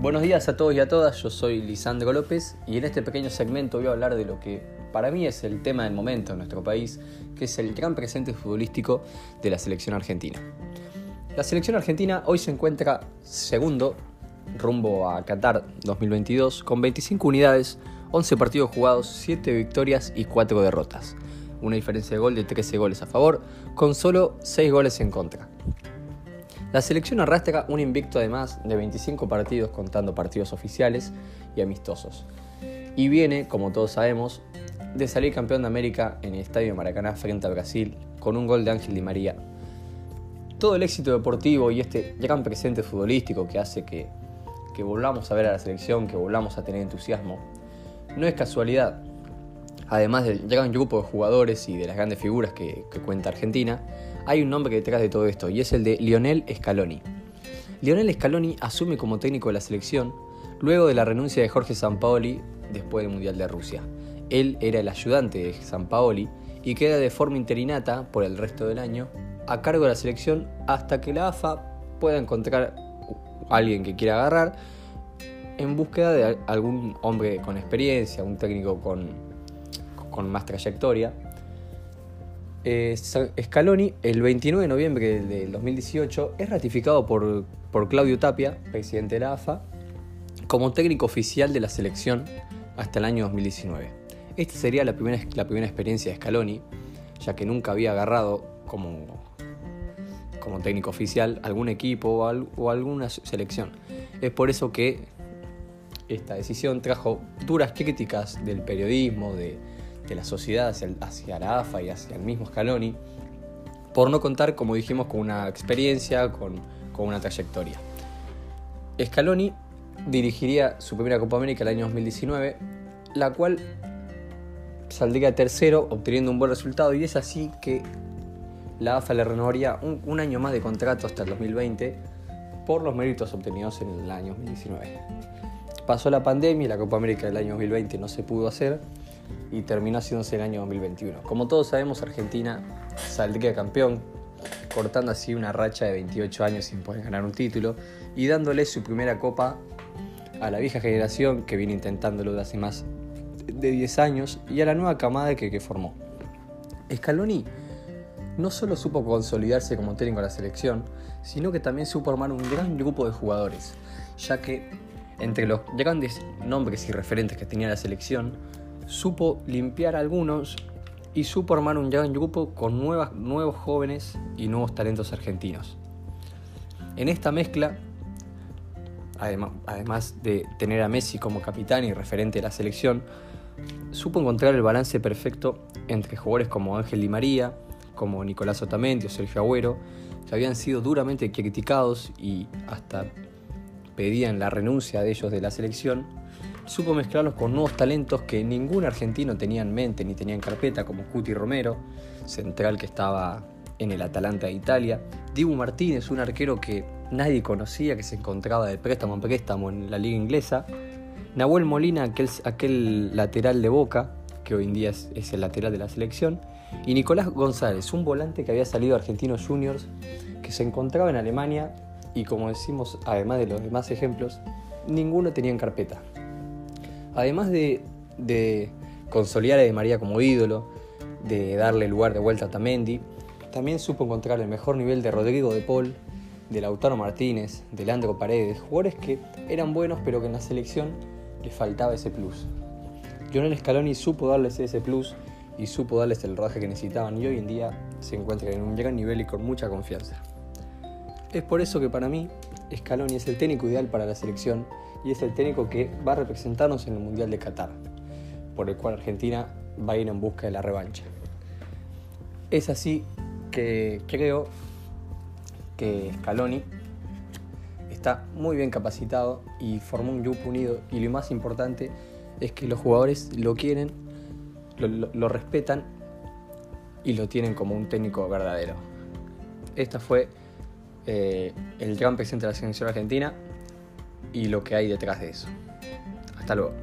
Buenos días a todos y a todas, yo soy Lisandro López y en este pequeño segmento voy a hablar de lo que para mí es el tema del momento en nuestro país, que es el gran presente futbolístico de la selección argentina. La selección argentina hoy se encuentra segundo rumbo a Qatar 2022 con 25 unidades, 11 partidos jugados, 7 victorias y 4 derrotas. Una diferencia de gol de 13 goles a favor, con solo 6 goles en contra. La selección arrastra un invicto además de 25 partidos contando partidos oficiales y amistosos. Y viene, como todos sabemos, de salir campeón de América en el Estadio Maracaná frente a Brasil con un gol de Ángel Di María. Todo el éxito deportivo y este gran presente futbolístico que hace que, que volvamos a ver a la selección, que volvamos a tener entusiasmo, no es casualidad. Además del gran grupo de jugadores y de las grandes figuras que, que cuenta Argentina, hay un nombre detrás de todo esto y es el de Lionel Scaloni. Lionel Scaloni asume como técnico de la selección luego de la renuncia de Jorge Sampaoli después del Mundial de Rusia. Él era el ayudante de Sampaoli y queda de forma interinata por el resto del año a cargo de la selección hasta que la AFA pueda encontrar a alguien que quiera agarrar en búsqueda de algún hombre con experiencia, un técnico con, con más trayectoria eh, Scaloni, el 29 de noviembre del 2018, es ratificado por, por Claudio Tapia, presidente de la AFA, como técnico oficial de la selección hasta el año 2019. Esta sería la primera, la primera experiencia de Scaloni, ya que nunca había agarrado como, como técnico oficial algún equipo o, o alguna selección. Es por eso que esta decisión trajo duras críticas del periodismo, de, de la sociedad hacia, la AFA y hacia el mismo Scaloni, por no contar, como dijimos, con una experiencia, con, con una trayectoria. Scaloni dirigiría su primera Copa América el año 2019, la cual saldría tercero, obteniendo un buen resultado, y es así que la AFA le renovaría un, un, año más de contrato hasta el 2020 por los méritos obtenidos en el año 2019. Pasó la pandemia y la Copa América del año 2020 no se pudo hacer, y terminó haciéndose el año 2021. Como todos sabemos, Argentina saldría campeón, cortando así una racha de 28 años sin poder ganar un título y dándole su primera copa a la vieja generación que viene intentándolo de hace más de 10 años y a la nueva camada que, que formó. Scaloni no solo supo consolidarse como técnico de la selección, sino que también supo armar un gran grupo de jugadores, ya que entre los grandes nombres y referentes que tenía la selección supo limpiar algunos y supo armar un gran grupo con nuevas, nuevos jóvenes y nuevos talentos argentinos. En esta mezcla, además de tener a Messi como capitán y referente de la selección, supo encontrar el balance perfecto entre jugadores como Ángel Di María, como Nicolás Otamendi o Sergio Agüero, que habían sido duramente criticados y hasta pedían la renuncia de ellos de la selección, supo mezclarlos con nuevos talentos que ningún argentino tenía en mente ni tenía en carpeta, como Cuti Romero, central que estaba en el Atalanta de Italia, Dibu Martínez, un arquero que nadie conocía, que se encontraba de préstamo en préstamo en la liga inglesa, Nahuel Molina, aquel, aquel lateral de Boca, que hoy en día es, el lateral de la selección, y Nicolás González, un volante que había salido de Argentinos Juniors, que se encontraba en Alemania. Y como decimos, además de los demás ejemplos, ninguno tenía en carpeta. Además de, de consolidar a Di María como ídolo, de darle lugar de vuelta a Tamendi, también supo encontrar el mejor nivel de Rodrigo de Paul, de Lautaro Martínez, de Leandro Paredes, jugadores que eran buenos pero que en la selección les faltaba ese plus. Lionel Scaloni supo darles ese plus y supo darles el rodaje que necesitaban y hoy en día se encuentran en un gran nivel y con mucha confianza. Es por eso que para mí Scaloni es el técnico ideal para la selección y es el técnico que va a representarnos en el Mundial de Qatar, por el cual Argentina va a ir en busca de la revancha. Es así que creo que Scaloni está muy bien capacitado y formó un grupo unido y lo más importante es que los jugadores lo quieren, lo, lo, respetan y lo tienen como un técnico verdadero. Esta fue eh, el gran presente de la selección argentina y lo que hay detrás de eso. Hasta luego.